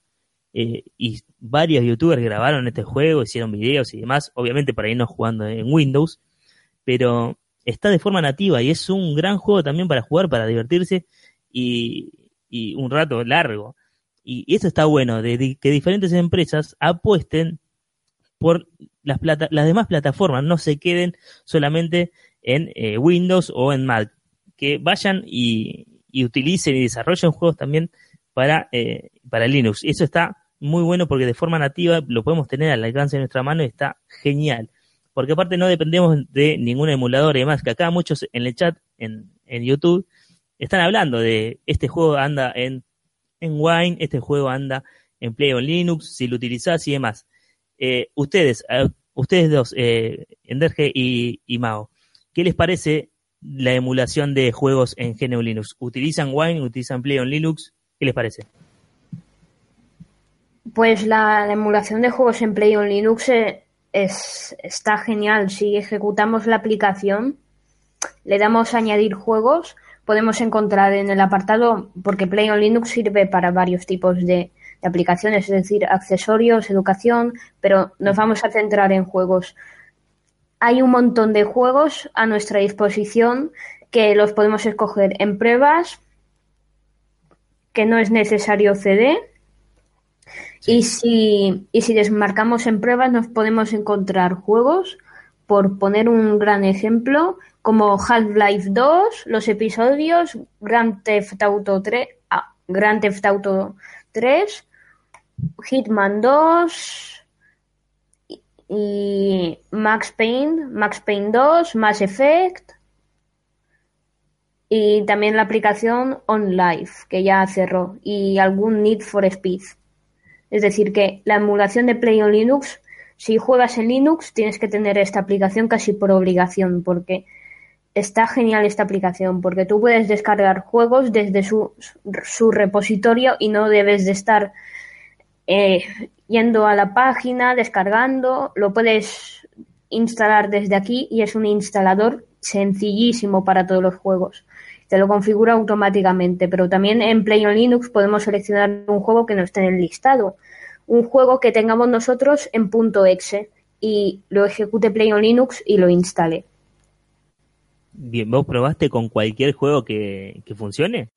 eh, y varios youtubers grabaron este juego, hicieron videos y demás, obviamente para irnos jugando en Windows, pero está de forma nativa y es un gran juego también para jugar, para divertirse y, un rato largo. Y, eso está bueno, de, que diferentes empresas apuesten por las, plata, las demás plataformas, no se queden solamente en eh, Windows o en Mac, que vayan y, utilicen y desarrollen juegos también para, eh, para Linux. Eso está muy bueno porque de forma nativa lo podemos tener al alcance de nuestra mano y está genial. Porque aparte no dependemos de ningún emulador y demás, que acá muchos en el chat, en, en YouTube, están hablando de este juego anda en, en Wine, este juego anda en Play on Linux, si lo utilizás y demás. Eh, ustedes, ustedes dos, eh, Enderge y, y Mao, ¿qué les parece la emulación de juegos en GNU Linux? ¿Utilizan Wine? ¿Utilizan Play on Linux? ¿Qué les parece? Pues la, emulación de juegos en Play on Linux eh, es, está genial. Si ejecutamos la aplicación, le damos a añadir juegos, podemos encontrar en el apartado, porque Play on Linux sirve para varios tipos de, de aplicaciones, es decir, accesorios, educación, pero nos vamos a centrar en juegos hay un montón de juegos a nuestra disposición que los podemos escoger en pruebas, que no es necesario CD. Y, si, y si desmarcamos en pruebas nos podemos encontrar juegos, por poner un gran ejemplo, como Half-Life 2, los episodios, Grand Theft Auto 3, ah, Grand Theft Auto 3, Hitman 2, y Max Payne, Max Payne 2, Mass Effect y también la aplicación OnLive que ya cerró y algún Need for Speed. Es decir, que la emulación de Play on Linux, si juegas en Linux, tienes que tener esta aplicación casi por obligación, porque está genial esta aplicación, porque tú puedes descargar juegos desde su, su repositorio y no debes de estar eh, yendo a la página, descargando, lo puedes instalar desde aquí y es un instalador sencillísimo para todos los juegos. Te lo configura automáticamente. Pero también en Play on Linux podemos seleccionar un juego que no esté en el listado, un juego que tengamos nosotros en .exe y lo ejecute Play on Linux y lo instale. Bien, ¿vos probaste con cualquier juego que, funcione?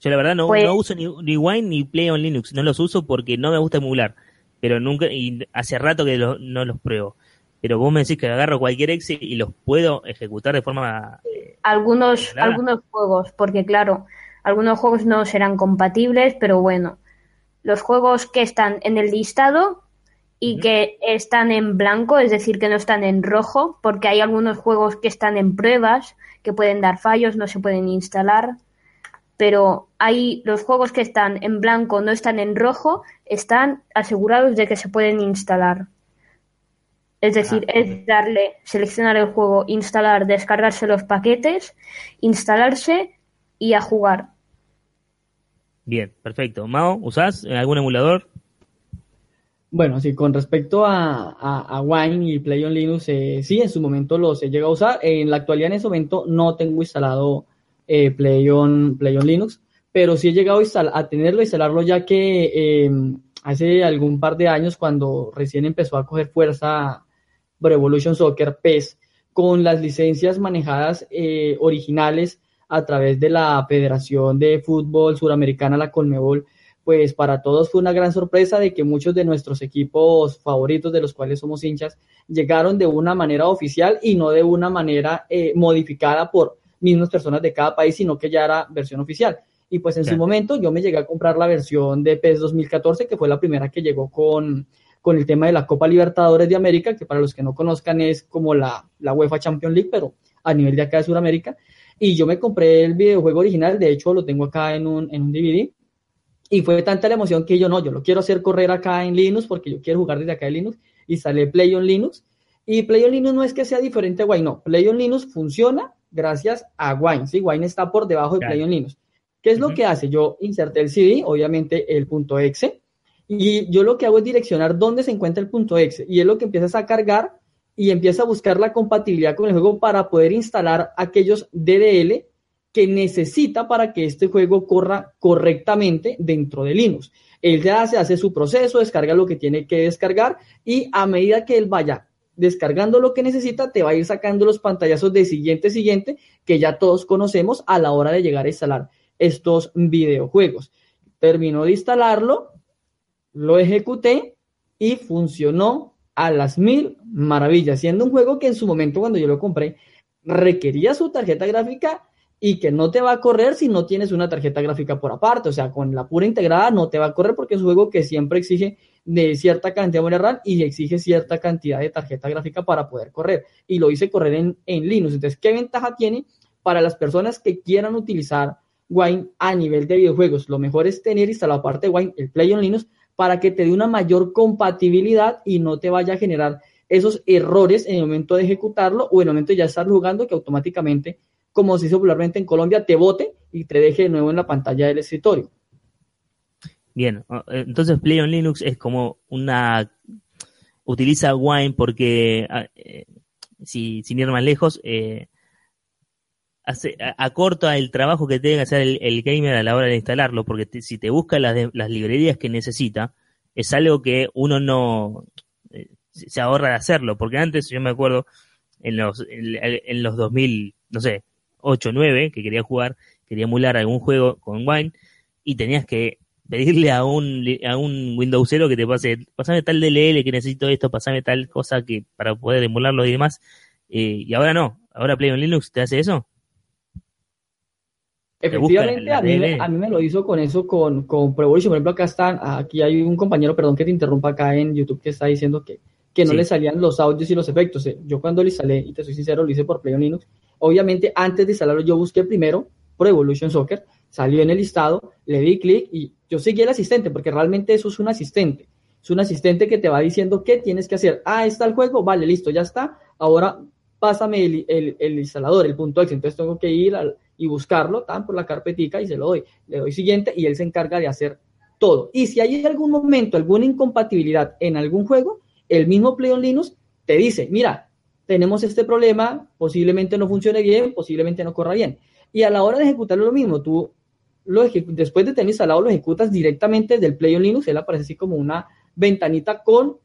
Yo la verdad no, pues no uso ni, ni, Wine ni Play on Linux, no los uso porque no me gusta emular, pero nunca, y hace rato que no los pruebo. Pero vos me decís que agarro cualquier exe y los puedo ejecutar de forma... Eh, algunos, algunos juegos, porque claro, algunos juegos no serán compatibles, pero bueno, los juegos que están en el listado y que están en blanco, es decir, que no están en rojo, porque hay algunos juegos que están en pruebas, que pueden dar fallos, no se pueden instalar, pero hay los juegos que están en blanco, no están en rojo, están asegurados de que se pueden instalar. Es decir, ah, es darle, seleccionar el juego, instalar, descargarse los paquetes, instalarse y a jugar. Bien, perfecto. Mao, ¿usás algún emulador? Bueno, sí, con respecto a, a, Wine y Play on Linux, eh, sí, en su momento los he llegado a usar. En la actualidad, en ese momento, no tengo instalado eh, Play, on, Play on Linux, pero sí he llegado a, a tenerlo, instalarlo, ya que em, hace algún par de años, cuando recién empezó a coger fuerza Pro Evolution Soccer PES, con las licencias manejadas eh, originales a través de la Federación de Fútbol Suramericana, la Colmebol, pues para todos fue una gran sorpresa de que muchos de nuestros equipos favoritos, de los cuales somos hinchas, llegaron de una manera oficial y no de una manera eh, modificada por mismas personas de cada país, sino que ya era versión oficial. Y pues en su momento yo me llegué a comprar la versión de PES 2014, que fue la primera que llegó con, con el tema de la Copa Libertadores de América, que para los que no conozcan es como la, la UEFA Champions League, pero a nivel de acá de Sudamérica. Y yo me compré el videojuego original, de hecho lo tengo acá en un, en un DVD y fue tanta la emoción que yo no, yo lo quiero hacer correr acá en Linux porque yo quiero jugar desde acá en Linux. Y sale Play on Linux. Y Play on Linux no es que sea diferente a Wine, no. Play on Linux funciona gracias a Wine. ¿sí? Wine está por debajo de Play on Linux. ¿Qué es lo que hace? Yo inserté el CD, obviamente el punto .exe, y yo lo que hago es direccionar dónde se encuentra el punto .exe, y es lo que empiezas a cargar y empieza a buscar la compatibilidad con el juego para poder instalar aquellos DDL que necesita para que este juego corra correctamente dentro de Linux. Él ya se hace su proceso, descarga lo que tiene que descargar y a medida que él vaya descargando lo que necesita, te va a ir sacando los pantallazos de siguiente, siguiente, que ya todos conocemos a la hora de llegar a instalar estos videojuegos. Terminó de instalarlo, lo ejecuté y funcionó a las mil maravillas, siendo un juego que en su momento cuando yo lo compré requería su tarjeta gráfica y que no te va a correr si no tienes una tarjeta gráfica por aparte. O sea, con la pura integrada no te va a correr porque es un juego que siempre exige de cierta cantidad de memoria RAM y exige cierta cantidad de tarjeta gráfica para poder correr. Y lo hice correr en, en Linux. Entonces, ¿qué ventaja tiene para las personas que quieran utilizar Wine a nivel de videojuegos? Lo mejor es tener instalado aparte de Wine el Play on Linux para que te dé una mayor compatibilidad y no te vaya a generar esos errores en el momento de ejecutarlo o en el momento de ya estar jugando que automáticamente como se dice popularmente en Colombia, te bote y te deje de nuevo en la pantalla del escritorio. Bien, entonces Play on Linux es como una... Utiliza Wine porque, ah, eh, si, sin ir más lejos, eh, hace, acorta el trabajo que tiene que hacer el, gamer a la hora de instalarlo, porque si te busca las, las librerías que necesita, es algo que uno no eh, se ahorra de hacerlo, porque antes yo me acuerdo en los, en, en los 2000, no sé, 8, 9, que quería jugar, quería emular algún juego con Wine, y tenías que pedirle a un, a un Windowsero que te pase, pasame tal DLL que necesito esto, pasame tal cosa que para poder emularlo y demás. Eh, y ahora no, ahora Play on Linux te hace eso. Efectivamente, a mí, a mí, me lo hizo con eso, con, con Pro Evolution. Por ejemplo, acá están, aquí hay un compañero, perdón que te interrumpa acá en YouTube, que está diciendo que, que no le salían los audios y los efectos. Eh, yo cuando lo instalé, y te soy sincero, lo hice por Play on Linux, Obviamente, antes de instalarlo, yo busqué primero Pro Evolution Soccer, salió en el listado, le di clic y yo seguí el asistente, porque realmente eso es un asistente. Es un asistente que te va diciendo qué tienes que hacer. Ah, está el juego, vale, listo, ya está. Ahora pásame el, instalador, el punto X. Entonces tengo que ir y buscarlo, tan por la carpetica y se lo doy. Le doy siguiente y él se encarga de hacer todo. Y si hay algún momento, alguna incompatibilidad en algún juego, el mismo Play on Linux te dice, mira, tenemos este problema, posiblemente no funcione bien, posiblemente no corra bien. Y a la hora de ejecutarlo lo mismo, tú lo después de tener instalado lo ejecutas directamente desde el Play on Linux, él aparece así como una ventanita con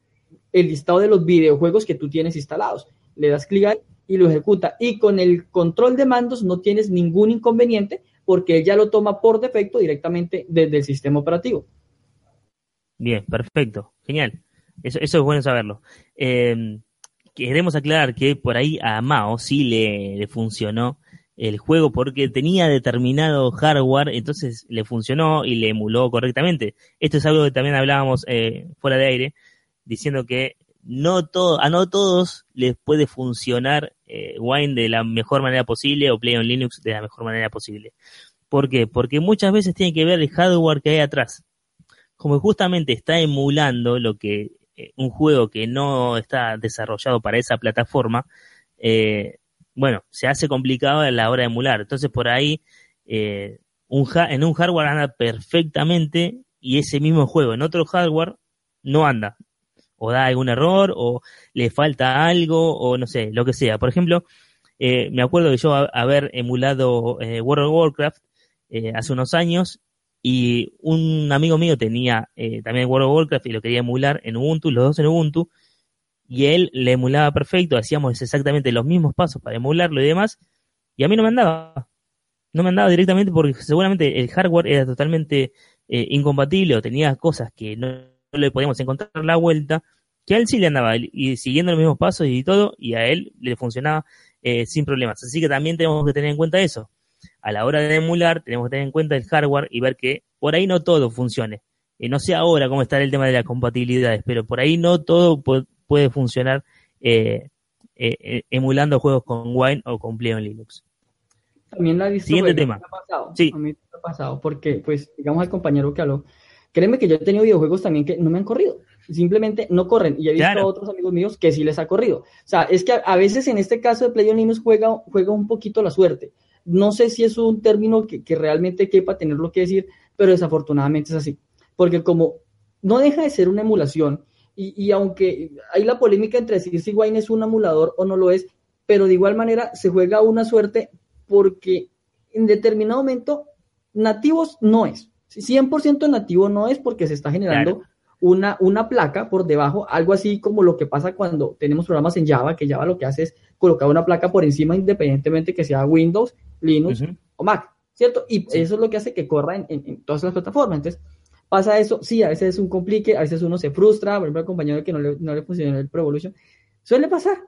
el listado de los videojuegos que tú tienes instalados. Le das clic ahí y lo ejecuta. Y con el control de mandos no tienes ningún inconveniente porque ya lo toma por defecto directamente desde el sistema operativo. Bien, perfecto, genial. Eso, eso es bueno saberlo. Eh, queremos aclarar que por ahí a Mao sí le, funcionó el juego porque tenía determinado hardware, entonces le funcionó y le emuló correctamente. Esto es algo que también hablábamos eh, fuera de aire, diciendo que no todo, a no todos les puede funcionar eh, Wine de la mejor manera posible o Play on Linux de la mejor manera posible. ¿Por qué? Porque muchas veces tiene que ver el hardware que hay atrás. Como justamente está emulando lo que eh, un juego que no está desarrollado para esa plataforma, eh, bueno, se hace complicado a la hora de emular. Entonces por ahí un en un hardware anda perfectamente y ese mismo juego en otro hardware no anda. O da algún error, o le falta algo, o no sé, lo que sea. Por ejemplo, me acuerdo de yo haber emulado World of Warcraft hace unos años y un amigo mío tenía eh, también World of Warcraft y lo quería emular en Ubuntu, los dos en Ubuntu, y él le emulaba perfecto, hacíamos exactamente los mismos pasos para emularlo y demás, y a mí no me andaba. No me andaba directamente porque seguramente el hardware era totalmente eh, incompatible o tenía cosas que no, le podíamos encontrar la vuelta, que a él sí le andaba, y siguiendo los mismos pasos y todo, y a él le funcionaba eh, sin problemas. Así que también tenemos que tener en cuenta eso a la hora de emular tenemos que tener en cuenta el hardware y ver que por ahí no todo funcione. Eh, no sé ahora cómo está el tema de las compatibilidades, pero por ahí no todo puede, funcionar eh, eh, emulando juegos con Wine o con Play on Linux. También la Siguiente tema. ha pasado. Sí. A mí me ha pasado porque, pues, digamos al compañero que habló, créeme que yo he tenido videojuegos también que no me han corrido. Simplemente no corren. Y he visto a otros amigos míos que sí les ha corrido. O sea, es que a, veces en este caso de Play on Linux juega, juega un poquito la suerte. No sé si es un término que, realmente quepa tener lo que decir, pero desafortunadamente es así. Porque como no deja de ser una emulación, y, aunque hay la polémica entre si Wine es un emulador o no lo es, pero de igual manera se juega una suerte porque en determinado momento nativos no es. 100% nativo no es porque se está generando una, una placa por debajo, algo así como lo que pasa cuando tenemos programas en Java, que Java lo que hace es colocar una placa por encima independientemente que sea Windows Linux o Mac, ¿cierto? Y eso es lo que hace que corra en, todas las plataformas. Entonces, pasa eso, sí, a veces es un complique, a veces uno se frustra, por ejemplo, el compañero que no le, no le funciona el Pro Evolution, suele pasar.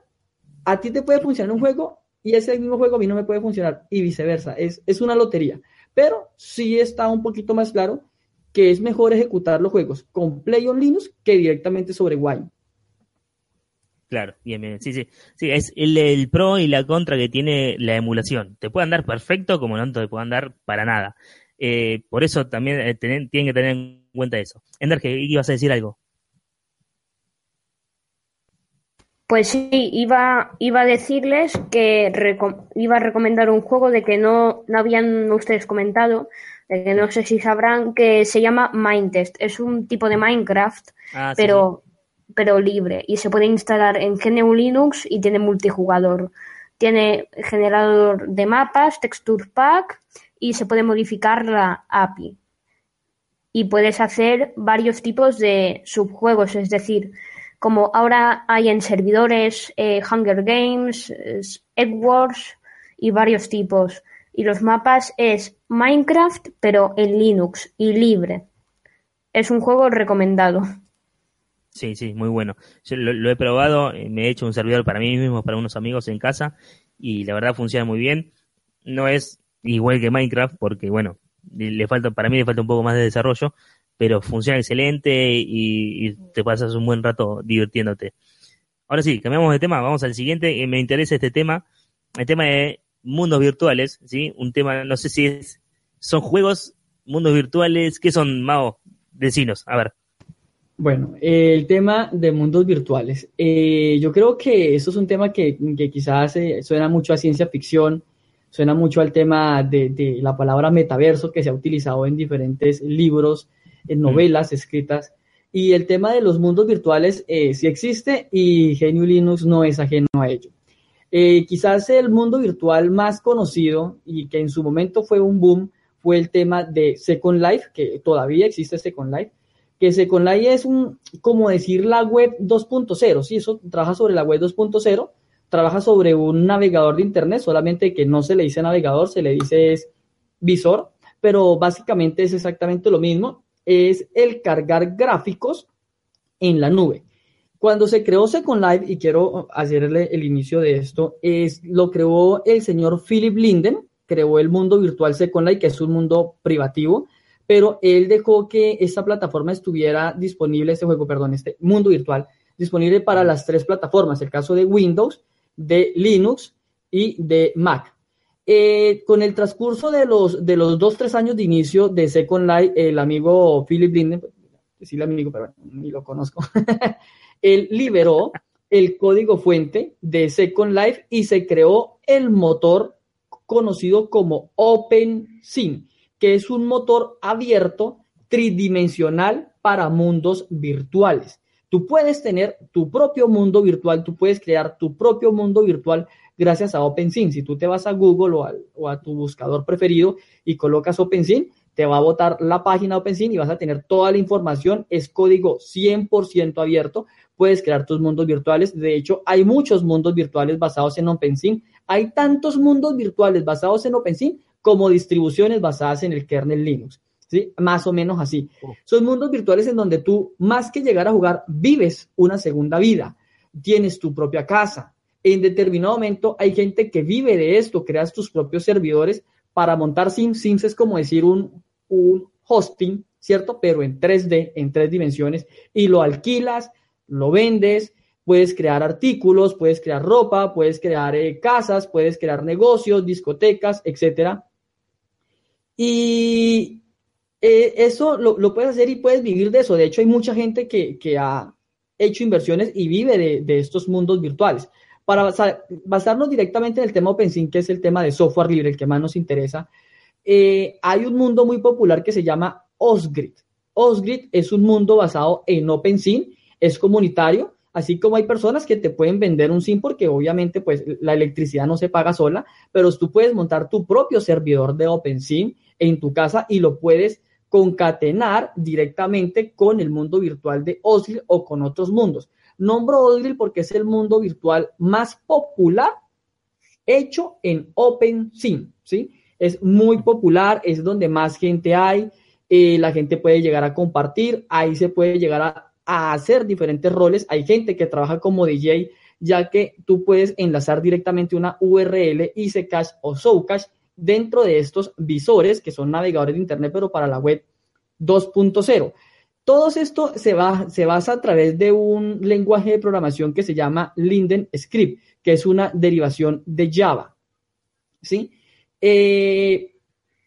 A ti te puede funcionar un juego y ese mismo juego a mí no me puede funcionar y viceversa. Es, es una lotería. Pero sí está un poquito más claro que es mejor ejecutar los juegos con Play on Linux que directamente sobre Wine. Claro, bien, bien. Sí, sí. Sí, es el, pro y la contra que tiene la emulación. Te puede andar perfecto como no te puede andar para nada. Eh, por eso también eh, tienen que tener en cuenta eso. Ender, ¿qué ibas a decir algo? Pues sí, iba, iba a decirles que iba a recomendar un juego de que no, no habían ustedes comentado, de que no sé si sabrán, que se llama Mindtest. Es un tipo de Minecraft, ah, pero pero libre y se puede instalar en GNU Linux y tiene multijugador. Tiene generador de mapas, texture pack y se puede modificar la API. Y puedes hacer varios tipos de subjuegos, es decir, como ahora hay en servidores eh, Hunger Games, Edwards y varios tipos. Y los mapas es Minecraft, pero en Linux y libre. Es un juego recomendado. Sí, sí, muy bueno. Yo lo, he probado, eh, me he hecho un servidor para mí mismo, para unos amigos en casa, y la verdad funciona muy bien. No es igual que Minecraft, porque bueno, le falta, para mí le falta un poco más de desarrollo, pero funciona excelente y, te pasas un buen rato divirtiéndote. Ahora sí, cambiamos de tema, vamos al siguiente, me interesa este tema, el tema de mundos virtuales, ¿sí? Un tema, no sé si es, son juegos, mundos virtuales, ¿qué son, Mao? Vecinos, a ver. Bueno, el tema de mundos virtuales. Eh, yo creo que eso es un tema que, quizás eh, suena mucho a ciencia ficción, suena mucho al tema de, la palabra metaverso que se ha utilizado en diferentes libros, en novelas escritas. Y el tema de los mundos virtuales eh, sí existe y GNU Linux no es ajeno a ello. Eh, quizás el mundo virtual más conocido y que en su momento fue un boom fue el tema de Second Life, que todavía existe Second Life, que Second Life es un, como decir la web 2.0, sí, eso trabaja sobre la web 2.0, trabaja sobre un navegador de Internet, solamente que no se le dice navegador, se le dice es visor, pero básicamente es exactamente lo mismo, es el cargar gráficos en la nube. Cuando se creó Second Life, y quiero hacerle el inicio de esto, es, lo creó el señor Philip Linden, creó el mundo virtual Second Life, que es un mundo privativo, pero él dejó que esta plataforma estuviera disponible, este juego, perdón, este mundo virtual, disponible para las tres plataformas, el caso de Windows, de Linux y de Mac. Eh, con el transcurso de los, de los dos, tres años de inicio de Second Life, el amigo Philip Linden, decirle amigo, pero ni lo conozco, él liberó el código fuente de Second Life y se creó el motor conocido como OpenSim, que es un motor abierto tridimensional para mundos virtuales. Tú puedes tener tu propio mundo virtual, tú puedes crear tu propio mundo virtual gracias a OpenSim. Si tú te vas a Google o a, o a tu buscador preferido y colocas OpenSim, te va a botar la página OpenSim y vas a tener toda la información. Es código 100% abierto puedes crear tus mundos virtuales. De hecho, hay muchos mundos virtuales basados en OpenSim. Hay tantos mundos virtuales basados en OpenSim como distribuciones basadas en el kernel Linux. ¿sí? Más o menos así. Oh. Son mundos virtuales en donde tú, más que llegar a jugar, vives una segunda vida. Tienes tu propia casa. En determinado momento hay gente que vive de esto, creas tus propios servidores para montar Sims. Sims es como decir un, hosting, ¿cierto? Pero en 3D, en tres dimensiones, y lo alquilas lo vendes, puedes crear artículos, puedes crear ropa, puedes crear eh, casas, puedes crear negocios, discotecas, etc. Y eh, eso lo, puedes hacer y puedes vivir de eso. De hecho, hay mucha gente que, ha hecho inversiones y vive de, estos mundos virtuales. Para basarnos directamente en el tema OpenSea, que es el tema de software libre, el que más nos interesa, eh, hay un mundo muy popular que se llama Osgrid. Osgrid es un mundo basado en OpenSea es comunitario, así como hay personas que te pueden vender un SIM porque obviamente pues la electricidad no se paga sola, pero tú puedes montar tu propio servidor de OpenSIM en tu casa y lo puedes concatenar directamente con el mundo virtual de Osgil o con otros mundos. Nombro Osgil porque es el mundo virtual más popular hecho en OpenSIM, ¿sí? Es muy popular, es donde más gente hay, eh, la gente puede llegar a compartir, ahí se puede llegar a hacer diferentes roles. Hay gente que trabaja como DJ, ya que tú puedes enlazar directamente una URL, Cache o Showcache dentro de estos visores, que son navegadores de Internet, pero para la web 2.0. Todo esto se, basa a través de un lenguaje de programación que se llama Linden Script, que es una derivación de Java. ¿Sí? Eh,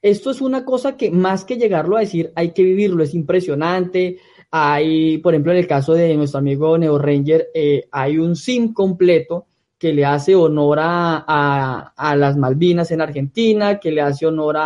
esto es una cosa que más que llegarlo a decir, hay que vivirlo, es impresionante. Hay, por ejemplo, en el caso de nuestro amigo Neo Ranger, eh, hay un sim completo que le hace honor a, las Malvinas en Argentina, que le hace honor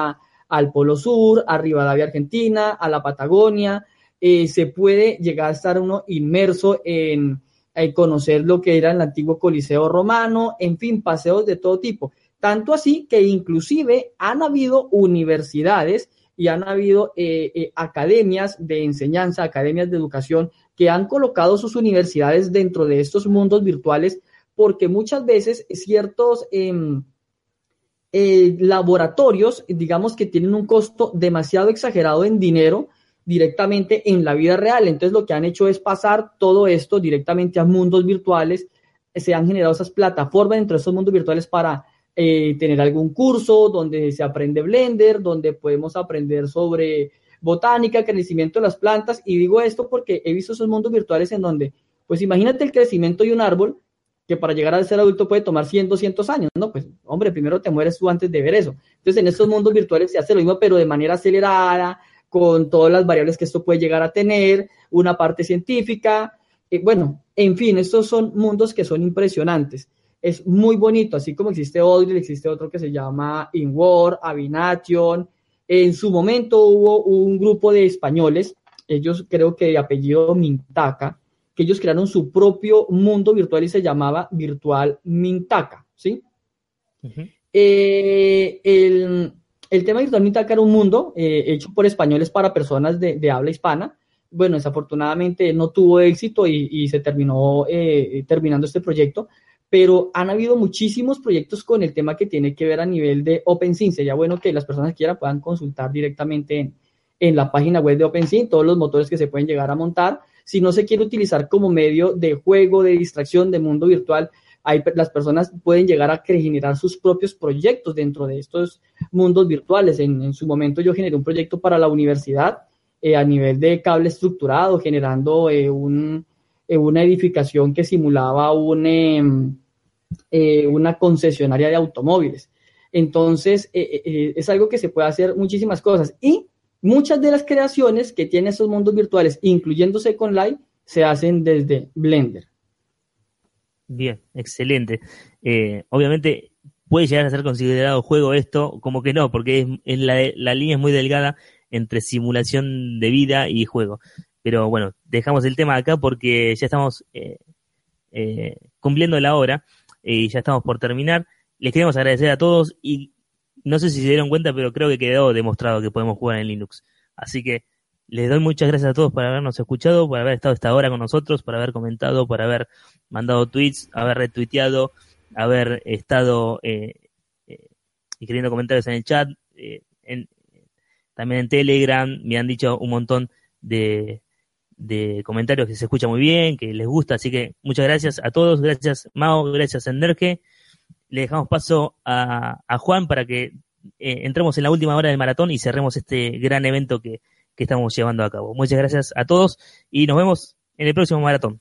al Polo Sur, a Rivadavia Argentina, a la Patagonia. Eh, se puede llegar a estar uno inmerso en, en conocer lo que era el antiguo Coliseo romano, en fin, paseos de todo tipo. Tanto así que inclusive han habido universidades y han habido eh, eh, academias de enseñanza, academias de educación que han colocado sus universidades dentro de estos mundos virtuales porque muchas veces ciertos em, eh, laboratorios, digamos que tienen un costo demasiado exagerado en dinero directamente en la vida real. Entonces lo que han hecho es pasar todo esto directamente a mundos virtuales. Se han generado esas plataformas dentro de esos mundos virtuales para eh, tener algún curso donde se aprende Blender, donde podemos aprender sobre botánica, crecimiento de las plantas. Y digo esto porque he visto esos mundos virtuales en donde, pues imagínate el crecimiento de un árbol que para llegar a ser adulto puede tomar 100, 200 años, ¿no? Pues, hombre, primero te mueres tú antes de ver eso. Entonces, en estos mundos virtuales se hace lo mismo, pero de manera acelerada, con todas las variables que esto puede llegar a tener, una parte científica. Eh, bueno, en fin, estos son mundos que son impresionantes es muy bonito, así como existe Odile, existe otro que se llama InWar, Avination. En su momento hubo un grupo de españoles, ellos creo que de apellido Mintaca, que ellos crearon su propio mundo virtual y se llamaba Virtual Mintaca. ¿sí? Eh, el, el, tema virtual Mitaca era un mundo eh, hecho por españoles para personas de, de, habla hispana. Bueno, desafortunadamente no tuvo éxito y, se terminó eh, terminando este proyecto, pero han habido muchísimos proyectos con el tema que tiene que ver a nivel de OpenSea. Sería bueno que las personas que quieran puedan consultar directamente en, en la página web de OpenSea todos los motores que se pueden llegar a montar. Si no se quiere utilizar como medio de juego, de distracción, de mundo virtual, hay, las personas pueden llegar a generar sus propios proyectos dentro de estos mundos virtuales. En, su momento yo generé un proyecto para la universidad eh, a nivel de cable estructurado, generando eh, eh, una edificación que simulaba un, em, una concesionaria de automóviles. Entonces, es algo que se puede hacer muchísimas cosas. Y muchas de las creaciones que tienen esos mundos virtuales, incluyendo Second Life, se hacen desde Blender. Bien, excelente. obviamente puede llegar a ser considerado juego esto, como que no, porque es, la, la línea es muy delgada entre simulación de vida y juego. Pero bueno, dejamos el tema acá porque ya estamos eh, eh, cumpliendo la hora y ya estamos por terminar. Les queremos agradecer a todos y no sé si se dieron cuenta, pero creo que quedó demostrado que podemos jugar en Linux. Así que les doy muchas gracias a todos por habernos escuchado, por haber estado esta hora con nosotros, por haber comentado, por haber mandado tweets, haber retuiteado, haber estado eh, eh, escribiendo comentarios en el chat, eh, en, también en Telegram, me han dicho un montón de, de comentarios que se escucha muy bien, que les gusta, así que muchas gracias a todos, gracias Mao, gracias Enderke. Le dejamos paso a, a Juan para que eh, entremos en la última hora del maratón y cerremos este gran evento que, que estamos llevando a cabo. Muchas gracias a todos y nos vemos en el próximo maratón.